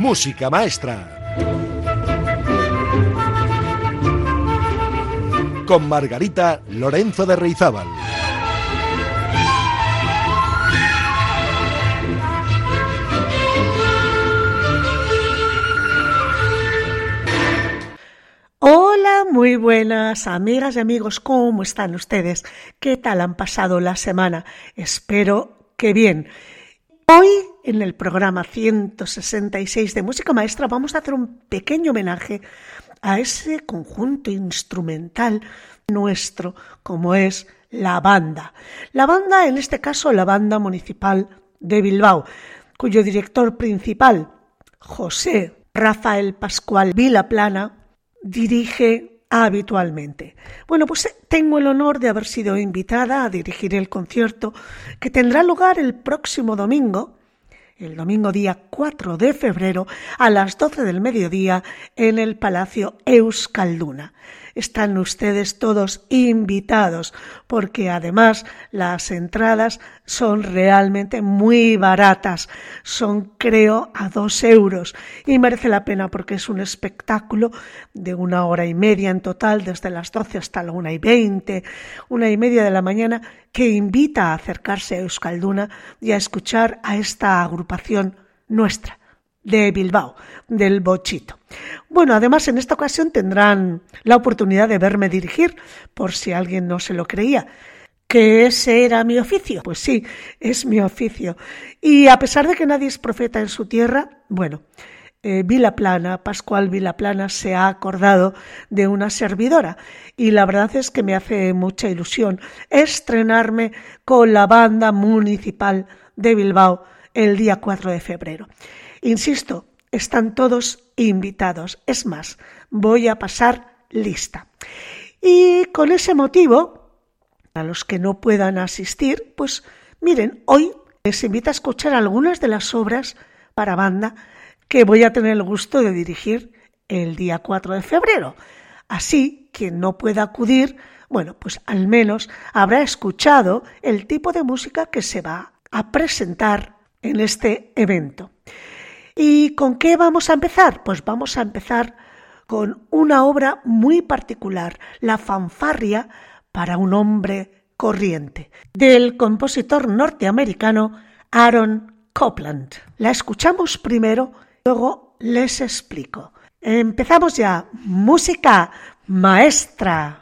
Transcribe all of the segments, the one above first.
Música Maestra. Con Margarita Lorenzo de Reizábal. Hola, muy buenas amigas y amigos, ¿cómo están ustedes? ¿Qué tal han pasado la semana? Espero que bien. Hoy, en el programa 166 de Música Maestra, vamos a hacer un pequeño homenaje a ese conjunto instrumental nuestro, como es la banda. La banda, en este caso, la banda municipal de Bilbao, cuyo director principal, José Rafael Pascual Vilaplana, dirige habitualmente. Bueno, pues eh, tengo el honor de haber sido invitada a dirigir el concierto que tendrá lugar el próximo domingo, el domingo día 4 de febrero, a las 12 del mediodía en el Palacio Euskalduna están ustedes todos invitados, porque además las entradas son realmente muy baratas, son creo a dos euros. Y merece la pena porque es un espectáculo de una hora y media en total, desde las 12 hasta la una y veinte, una y media de la mañana, que invita a acercarse a Euskalduna y a escuchar a esta agrupación nuestra de Bilbao, del Bochito. Bueno, además en esta ocasión tendrán la oportunidad de verme dirigir, por si alguien no se lo creía. ¿Que ese era mi oficio? Pues sí, es mi oficio. Y a pesar de que nadie es profeta en su tierra, bueno, eh, Vilaplana, Pascual Vilaplana, se ha acordado de una servidora y la verdad es que me hace mucha ilusión estrenarme con la banda municipal de Bilbao el día 4 de febrero. Insisto, están todos invitados. Es más, voy a pasar lista. Y con ese motivo, a los que no puedan asistir, pues miren, hoy les invito a escuchar algunas de las obras para banda que voy a tener el gusto de dirigir el día 4 de febrero. Así, quien no pueda acudir, bueno, pues al menos habrá escuchado el tipo de música que se va a presentar en este evento. ¿Y con qué vamos a empezar? Pues vamos a empezar con una obra muy particular, La fanfarria para un hombre corriente, del compositor norteamericano Aaron Copland. La escuchamos primero, luego les explico. Empezamos ya. Música maestra.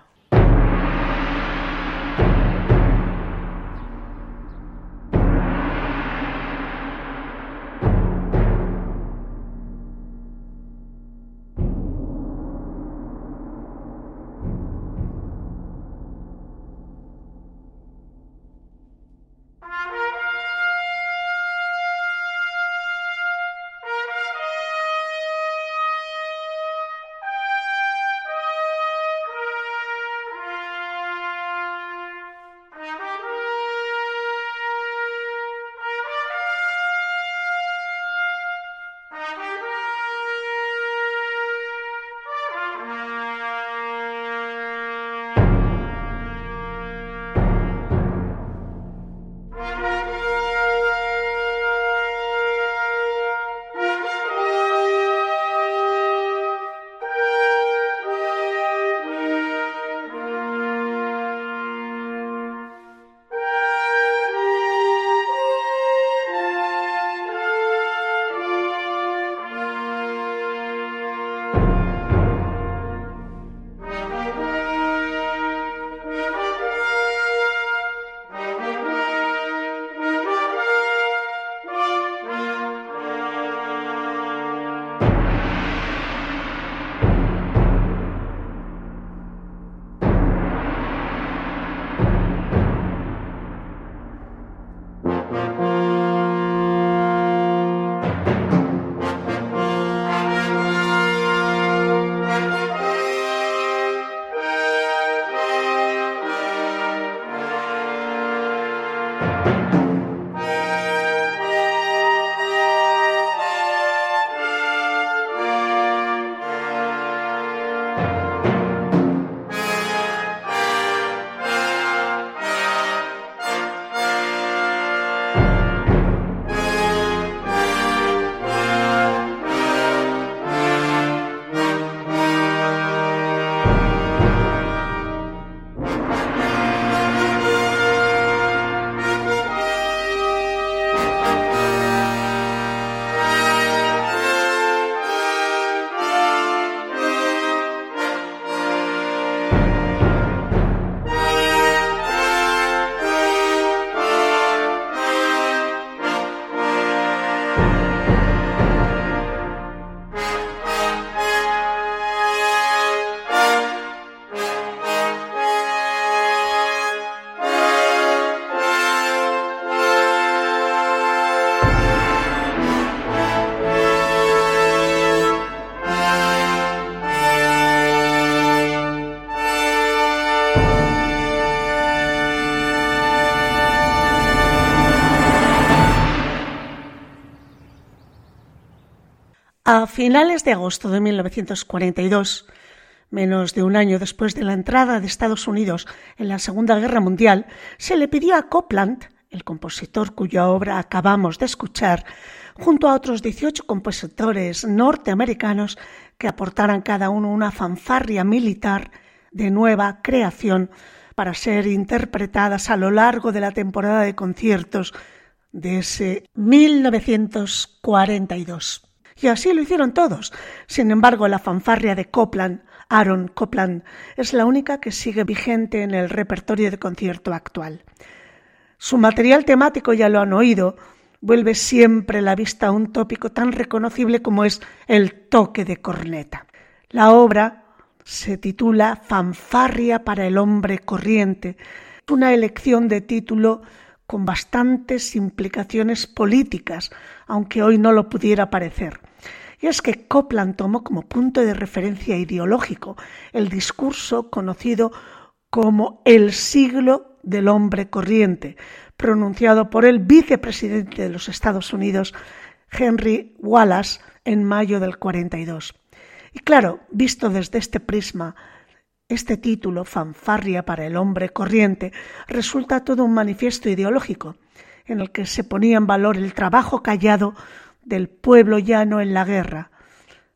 Finales de agosto de 1942, menos de un año después de la entrada de Estados Unidos en la Segunda Guerra Mundial, se le pidió a Copland, el compositor cuya obra acabamos de escuchar, junto a otros 18 compositores norteamericanos que aportaran cada uno una fanfarria militar de nueva creación para ser interpretadas a lo largo de la temporada de conciertos de ese 1942. Y así lo hicieron todos. Sin embargo, la fanfarria de Copland, Aaron Copland, es la única que sigue vigente en el repertorio de concierto actual. Su material temático, ya lo han oído, vuelve siempre la vista a un tópico tan reconocible como es el toque de corneta. La obra se titula Fanfarria para el hombre corriente, una elección de título con bastantes implicaciones políticas, aunque hoy no lo pudiera parecer. Y es que Copland tomó como punto de referencia ideológico el discurso conocido como el siglo del hombre corriente, pronunciado por el vicepresidente de los Estados Unidos, Henry Wallace, en mayo del 42. Y claro, visto desde este prisma, este título, Fanfarria para el hombre corriente, resulta todo un manifiesto ideológico en el que se ponía en valor el trabajo callado del pueblo llano en la guerra.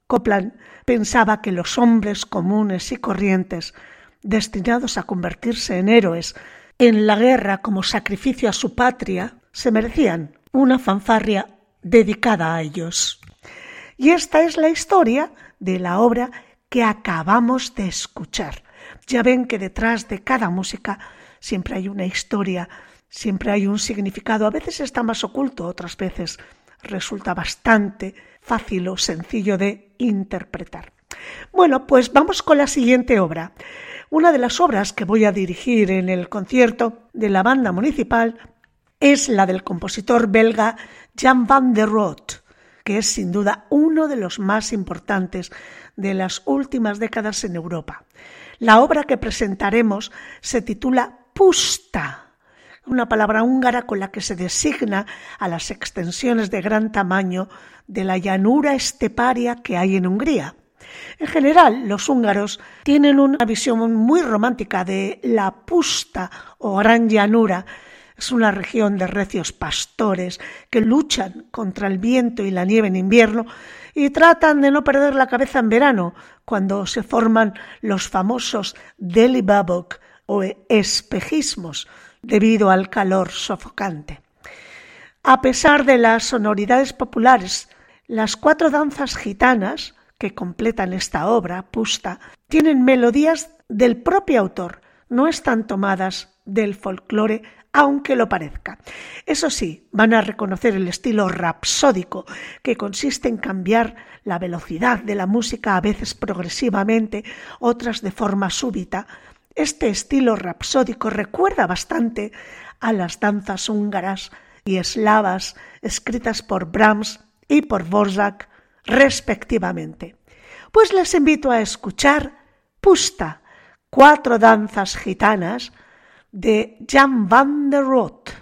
Copland pensaba que los hombres comunes y corrientes, destinados a convertirse en héroes en la guerra como sacrificio a su patria, se merecían una fanfarria dedicada a ellos. Y esta es la historia de la obra que acabamos de escuchar. Ya ven que detrás de cada música siempre hay una historia, siempre hay un significado. A veces está más oculto, otras veces resulta bastante fácil o sencillo de interpretar. Bueno, pues vamos con la siguiente obra. Una de las obras que voy a dirigir en el concierto de la banda municipal es la del compositor belga Jan van der Rohe que es sin duda uno de los más importantes de las últimas décadas en Europa. La obra que presentaremos se titula Pusta, una palabra húngara con la que se designa a las extensiones de gran tamaño de la llanura esteparia que hay en Hungría. En general, los húngaros tienen una visión muy romántica de la pusta o gran llanura es una región de recios pastores que luchan contra el viento y la nieve en invierno y tratan de no perder la cabeza en verano, cuando se forman los famosos delibabok o espejismos debido al calor sofocante. A pesar de las sonoridades populares, las cuatro danzas gitanas que completan esta obra, Pusta, tienen melodías del propio autor, no están tomadas del folclore aunque lo parezca. Eso sí, van a reconocer el estilo rapsódico, que consiste en cambiar la velocidad de la música a veces progresivamente, otras de forma súbita. Este estilo rapsódico recuerda bastante a las danzas húngaras y eslavas escritas por Brahms y por Borzak, respectivamente. Pues les invito a escuchar Pusta, cuatro danzas gitanas, de Jan van der Rohe.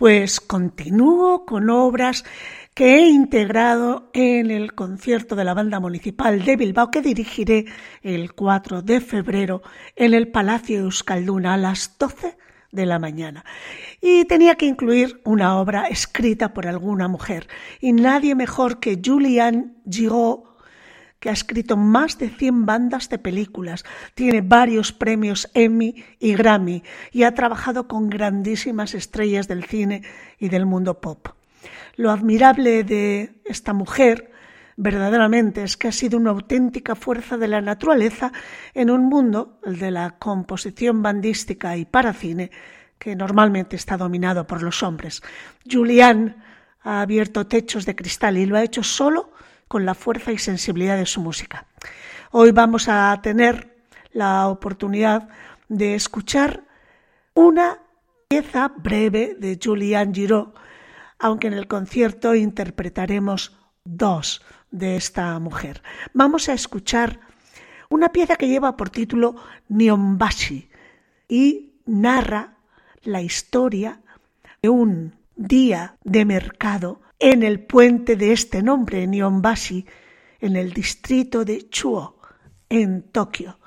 pues continúo con obras que he integrado en el concierto de la Banda Municipal de Bilbao que dirigiré el 4 de febrero en el Palacio Euskalduna a las 12 de la mañana. Y tenía que incluir una obra escrita por alguna mujer, y nadie mejor que Julianne Giraud, que ha escrito más de 100 bandas de películas, tiene varios premios Emmy y Grammy y ha trabajado con grandísimas estrellas del cine y del mundo pop. Lo admirable de esta mujer verdaderamente es que ha sido una auténtica fuerza de la naturaleza en un mundo, el de la composición bandística y para cine, que normalmente está dominado por los hombres. Julian ha abierto techos de cristal y lo ha hecho solo con la fuerza y sensibilidad de su música. Hoy vamos a tener la oportunidad de escuchar una pieza breve de Julian Giraud, aunque en el concierto interpretaremos dos de esta mujer. Vamos a escuchar una pieza que lleva por título Nyombashi y narra la historia de un día de mercado en el puente de este nombre, Nyombashi, en el distrito de Chuo, en Tokio.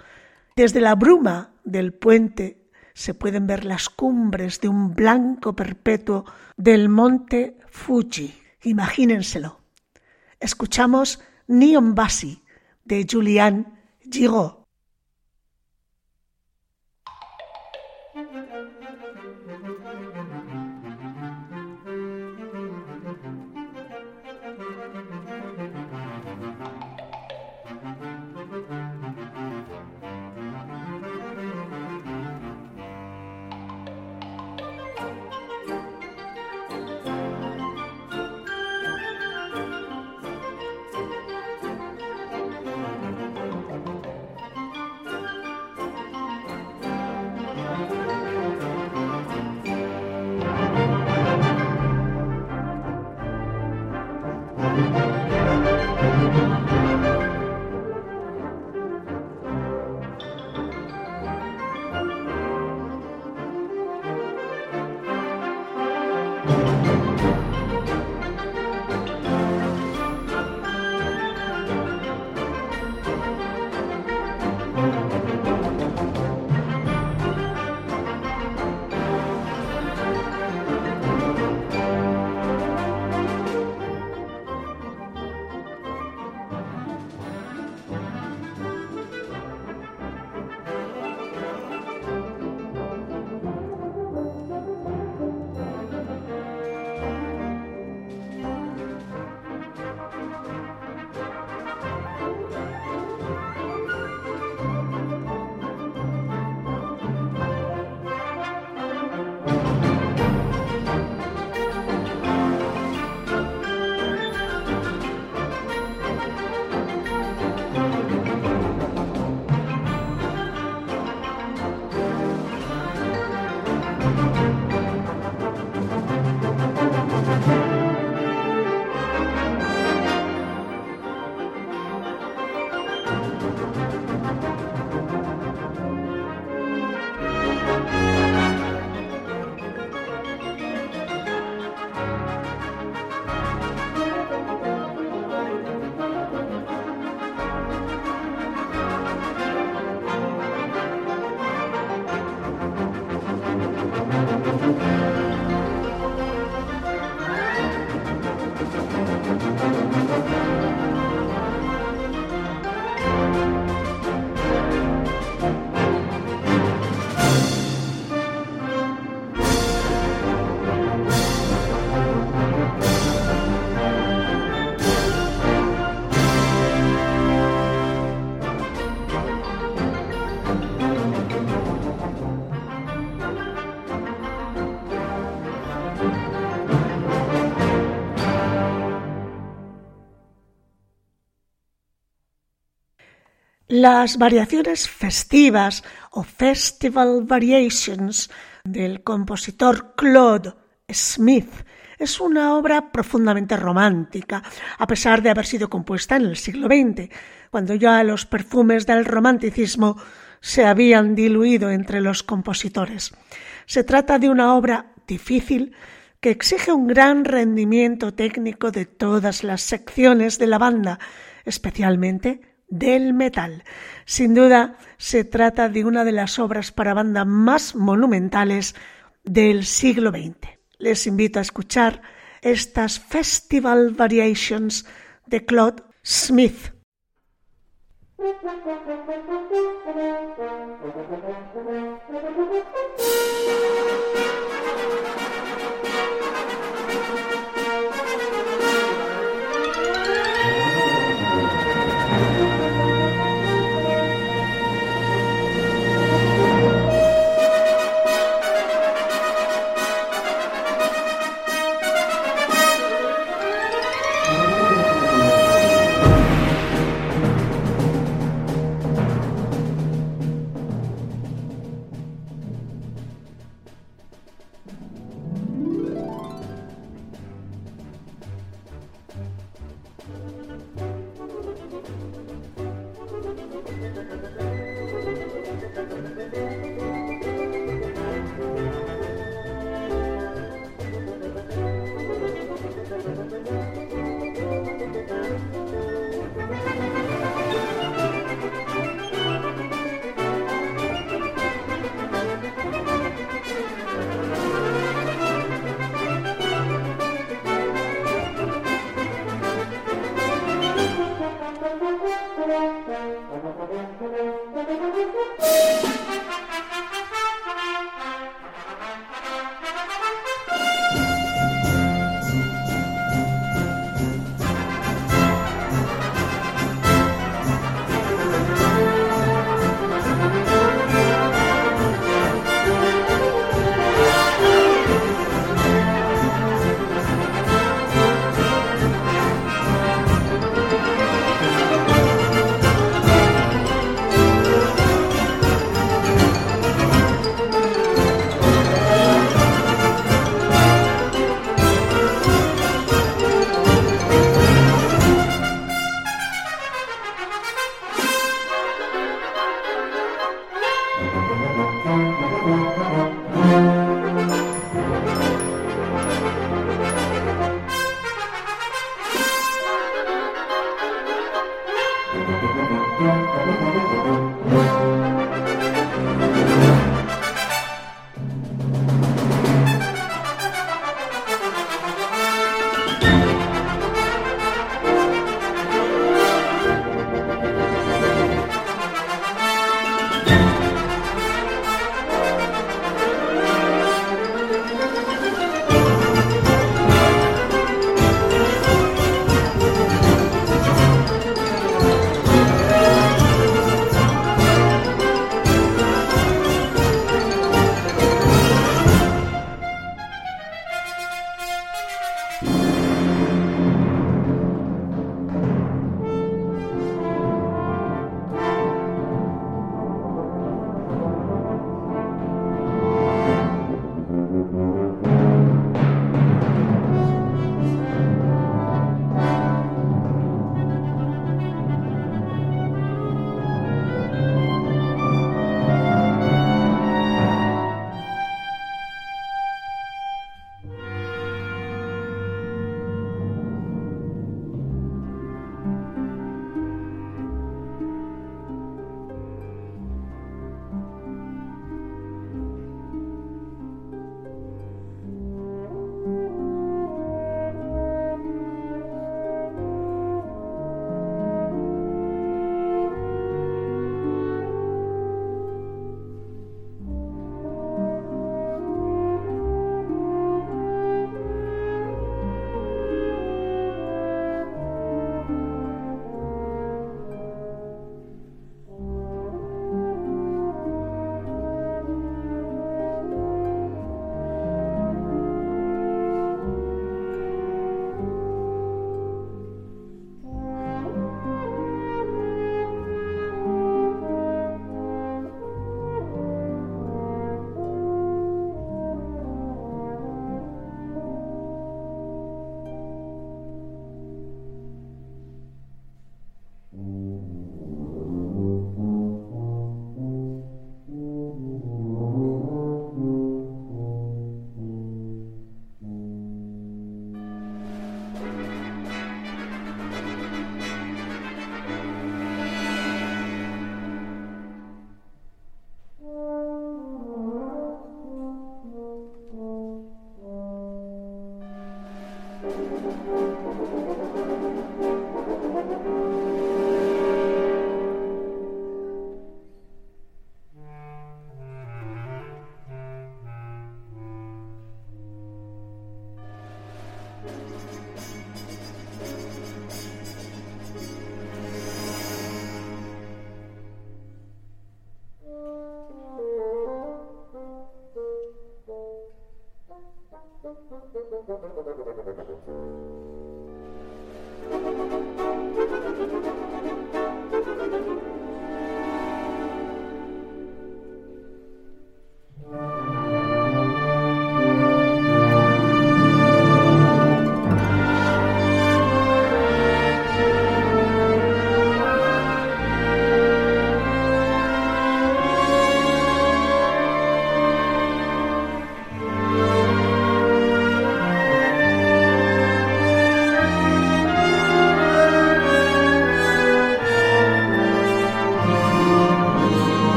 Desde la bruma del puente se pueden ver las cumbres de un blanco perpetuo del monte Fuji. Imagínenselo. Escuchamos Nyombashi de Julian Giraud. Las variaciones festivas o Festival Variations del compositor Claude Smith es una obra profundamente romántica, a pesar de haber sido compuesta en el siglo XX, cuando ya los perfumes del romanticismo se habían diluido entre los compositores. Se trata de una obra difícil que exige un gran rendimiento técnico de todas las secciones de la banda, especialmente del metal. Sin duda, se trata de una de las obras para banda más monumentales del siglo XX. Les invito a escuchar estas Festival Variations de Claude Smith.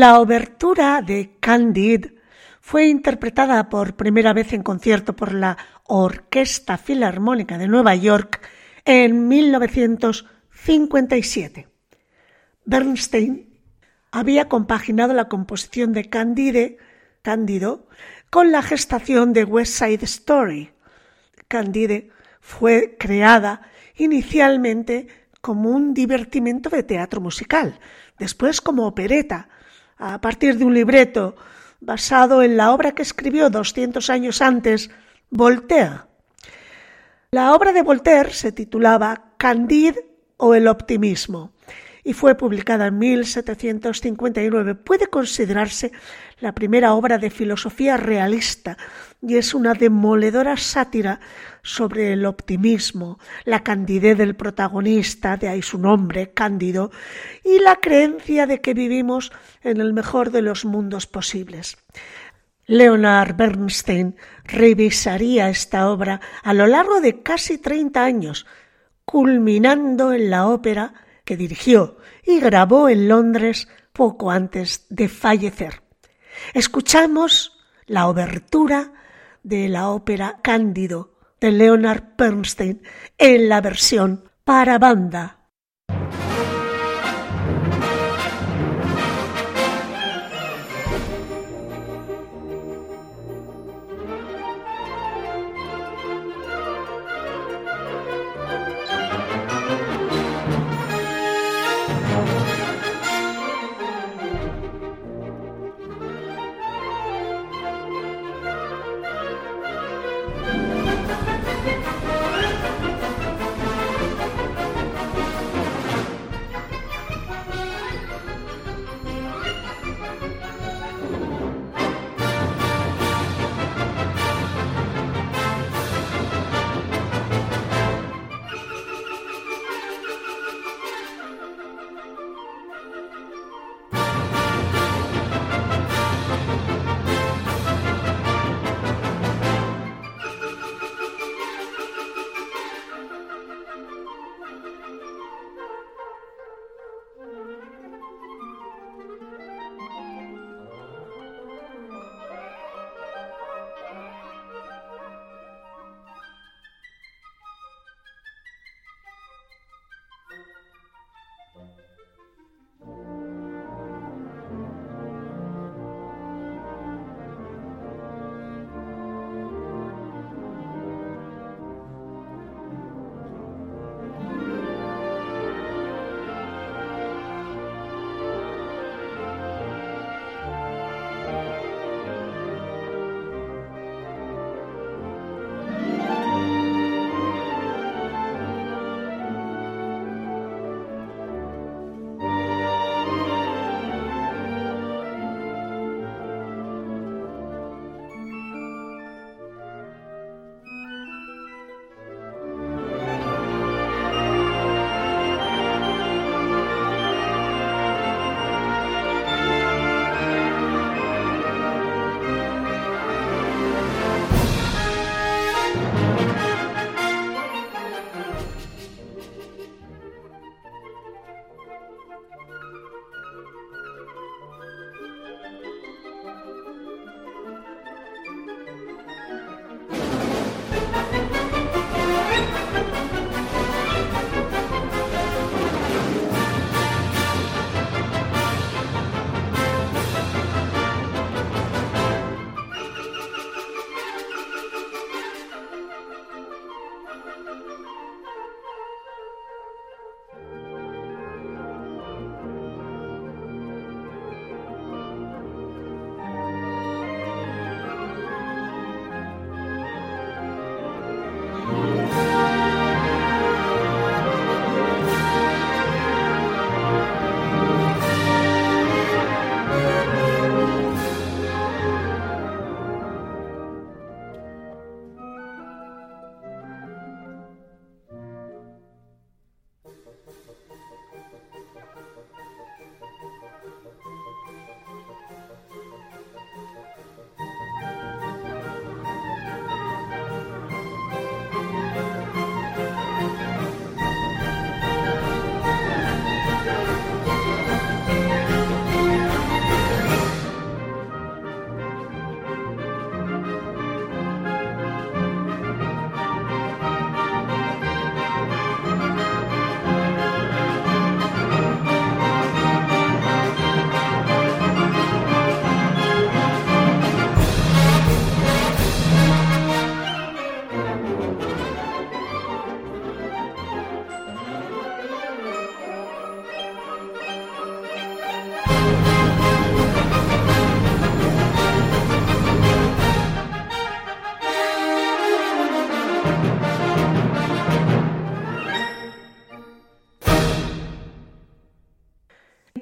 La obertura de Candide fue interpretada por primera vez en concierto por la Orquesta Filarmónica de Nueva York en 1957. Bernstein había compaginado la composición de Candide, Cándido, con la gestación de West Side Story. Candide fue creada inicialmente como un divertimento de teatro musical, después como opereta, a partir de un libreto basado en la obra que escribió 200 años antes Voltaire. La obra de Voltaire se titulaba Candide o el optimismo y fue publicada en 1759. Puede considerarse la primera obra de filosofía realista y es una demoledora sátira sobre el optimismo, la candidez del protagonista, de ahí su nombre, Cándido, y la creencia de que vivimos en el mejor de los mundos posibles. Leonard Bernstein revisaría esta obra a lo largo de casi 30 años, culminando en la ópera que dirigió y grabó en Londres poco antes de fallecer. Escuchamos la obertura de la ópera Cándido de Leonard Bernstein en la versión para banda.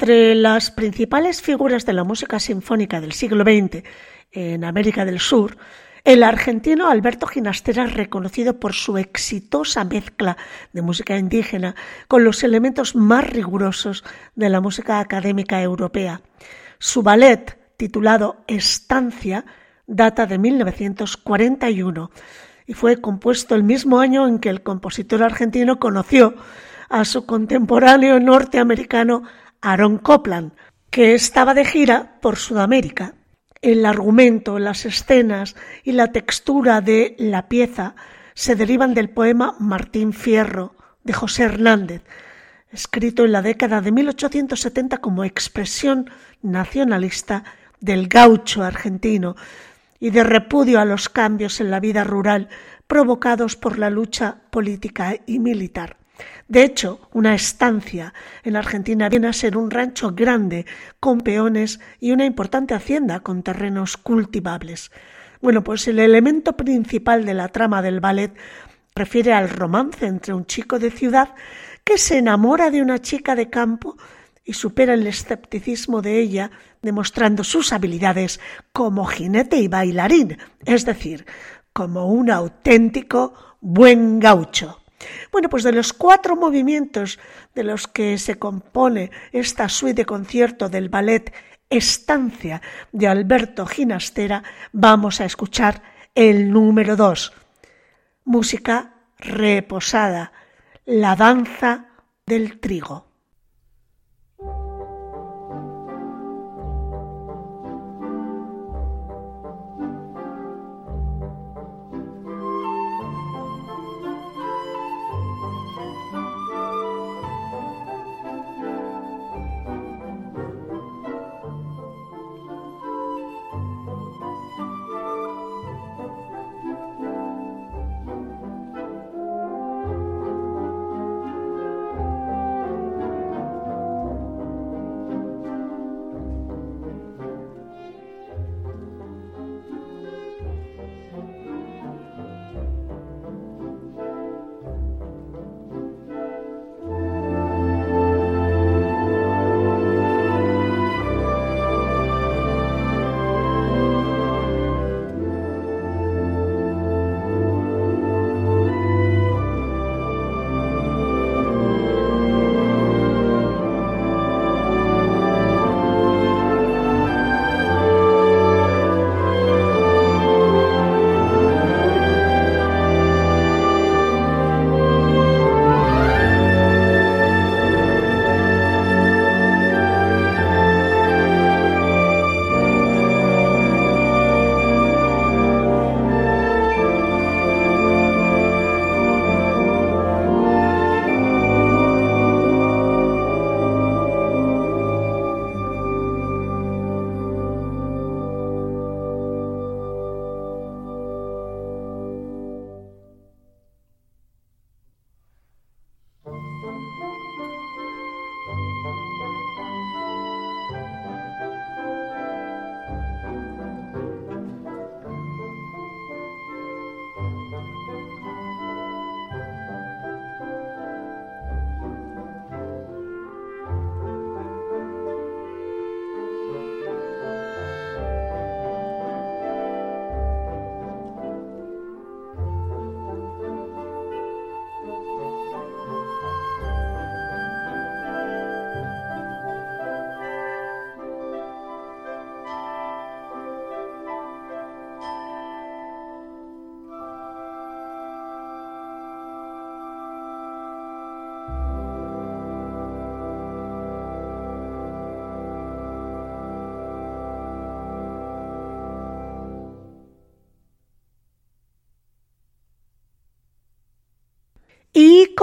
Entre las principales figuras de la música sinfónica del siglo XX en América del Sur, el argentino Alberto Ginastera reconocido por su exitosa mezcla de música indígena con los elementos más rigurosos de la música académica europea. Su ballet, titulado Estancia, data de 1941 y fue compuesto el mismo año en que el compositor argentino conoció a su contemporáneo norteamericano Aaron Copland, que estaba de gira por Sudamérica. El argumento, las escenas y la textura de la pieza se derivan del poema Martín Fierro de José Hernández, escrito en la década de 1870 como expresión nacionalista del gaucho argentino y de repudio a los cambios en la vida rural provocados por la lucha política y militar. De hecho, una estancia en Argentina viene a ser un rancho grande con peones y una importante hacienda con terrenos cultivables. Bueno, pues el elemento principal de la trama del ballet refiere al romance entre un chico de ciudad que se enamora de una chica de campo y supera el escepticismo de ella demostrando sus habilidades como jinete y bailarín, es decir, como un auténtico buen gaucho. Bueno, pues de los cuatro movimientos de los que se compone esta suite de concierto del ballet Estancia de Alberto Ginastera, vamos a escuchar el número dos, música reposada, la danza del trigo.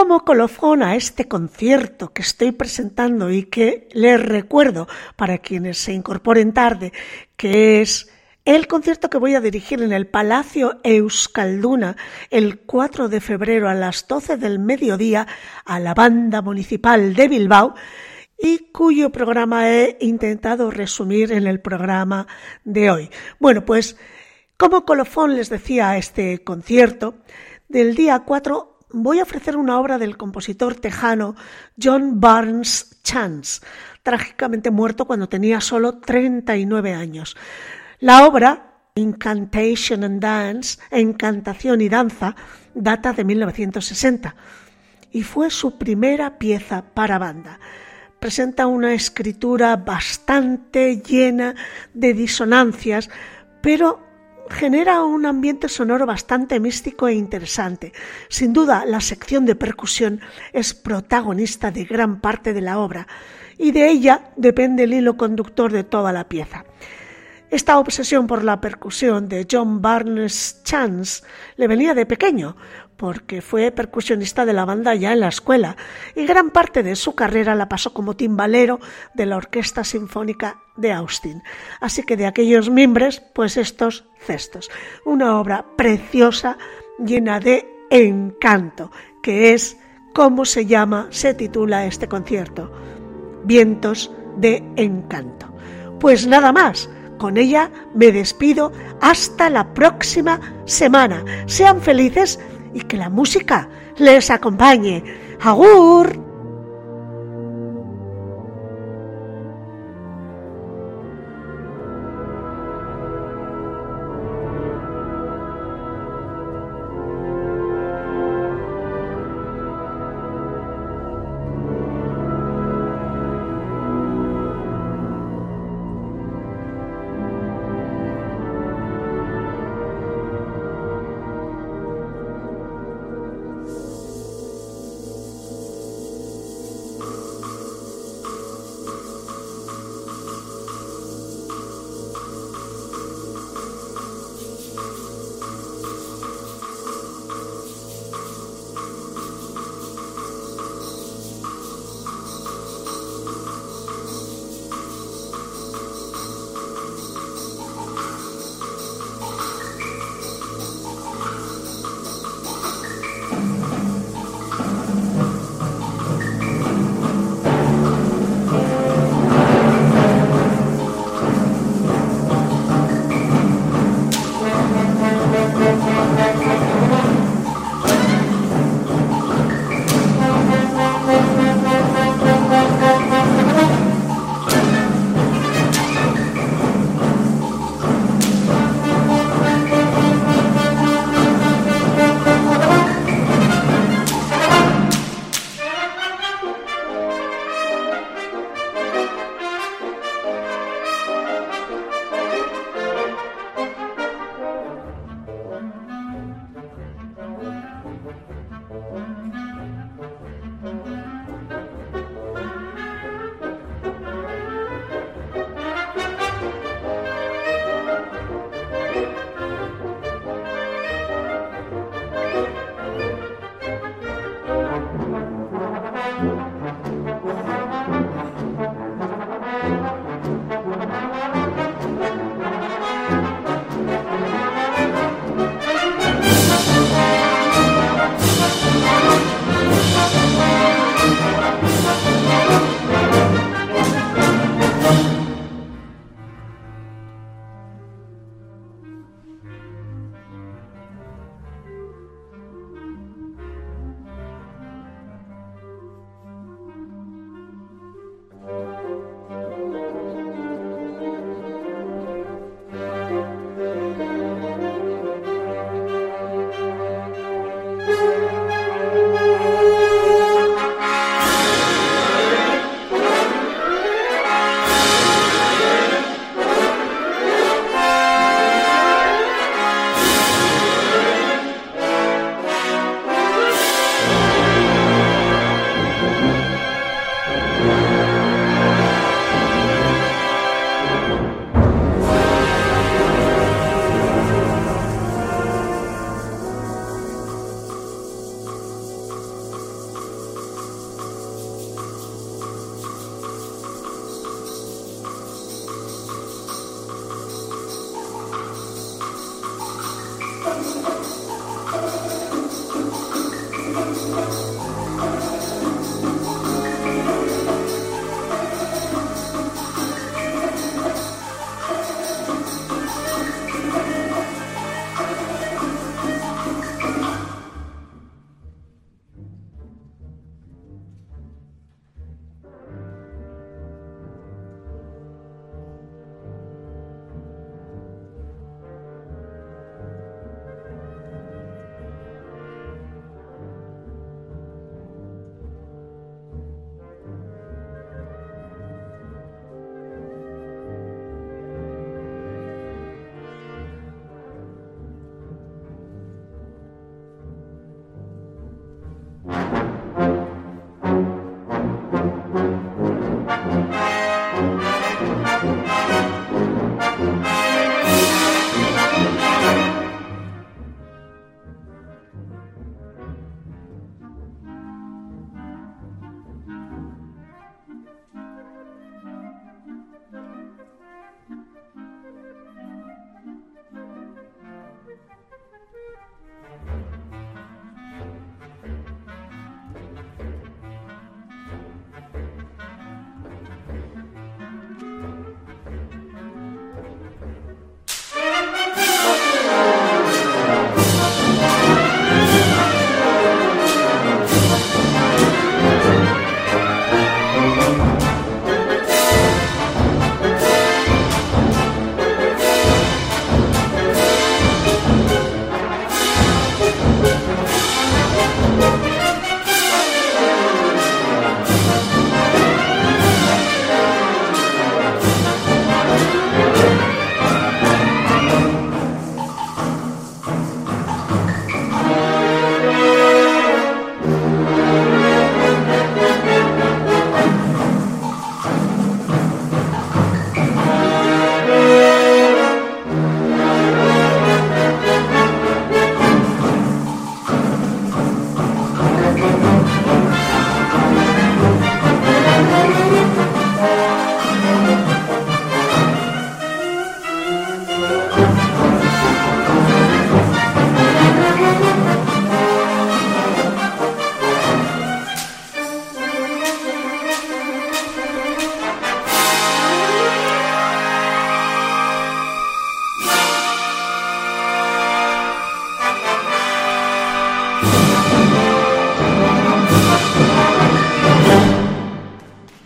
Como colofón a este concierto que estoy presentando y que les recuerdo para quienes se incorporen tarde, que es el concierto que voy a dirigir en el Palacio Euskalduna el 4 de febrero a las 12 del mediodía a la Banda Municipal de Bilbao y cuyo programa he intentado resumir en el programa de hoy. Bueno, pues como colofón les decía este concierto, del día 4 voy a ofrecer una obra del compositor tejano John Barnes Chance, trágicamente muerto cuando tenía solo 39 años. La obra, Incantation and Dance, Encantación y Danza, data de 1960 y fue su primera pieza para banda. Presenta una escritura bastante llena de disonancias, pero genera un ambiente sonoro bastante místico e interesante. Sin duda, la sección de percusión es protagonista de gran parte de la obra y de ella depende el hilo conductor de toda la pieza. Esta obsesión por la percusión de John Barnes Chance le venía de pequeño, porque fue percusionista de la banda ya en la escuela y gran parte de su carrera la pasó como timbalero de la Orquesta Sinfónica de Austin. Así que de aquellos mimbres, pues estos cestos. Una obra preciosa, llena de encanto, que es como se llama, se titula este concierto. Vientos de encanto. Pues nada más. Con ella me despido hasta la próxima semana. Sean felices y que la música les acompañe. ¡Agur!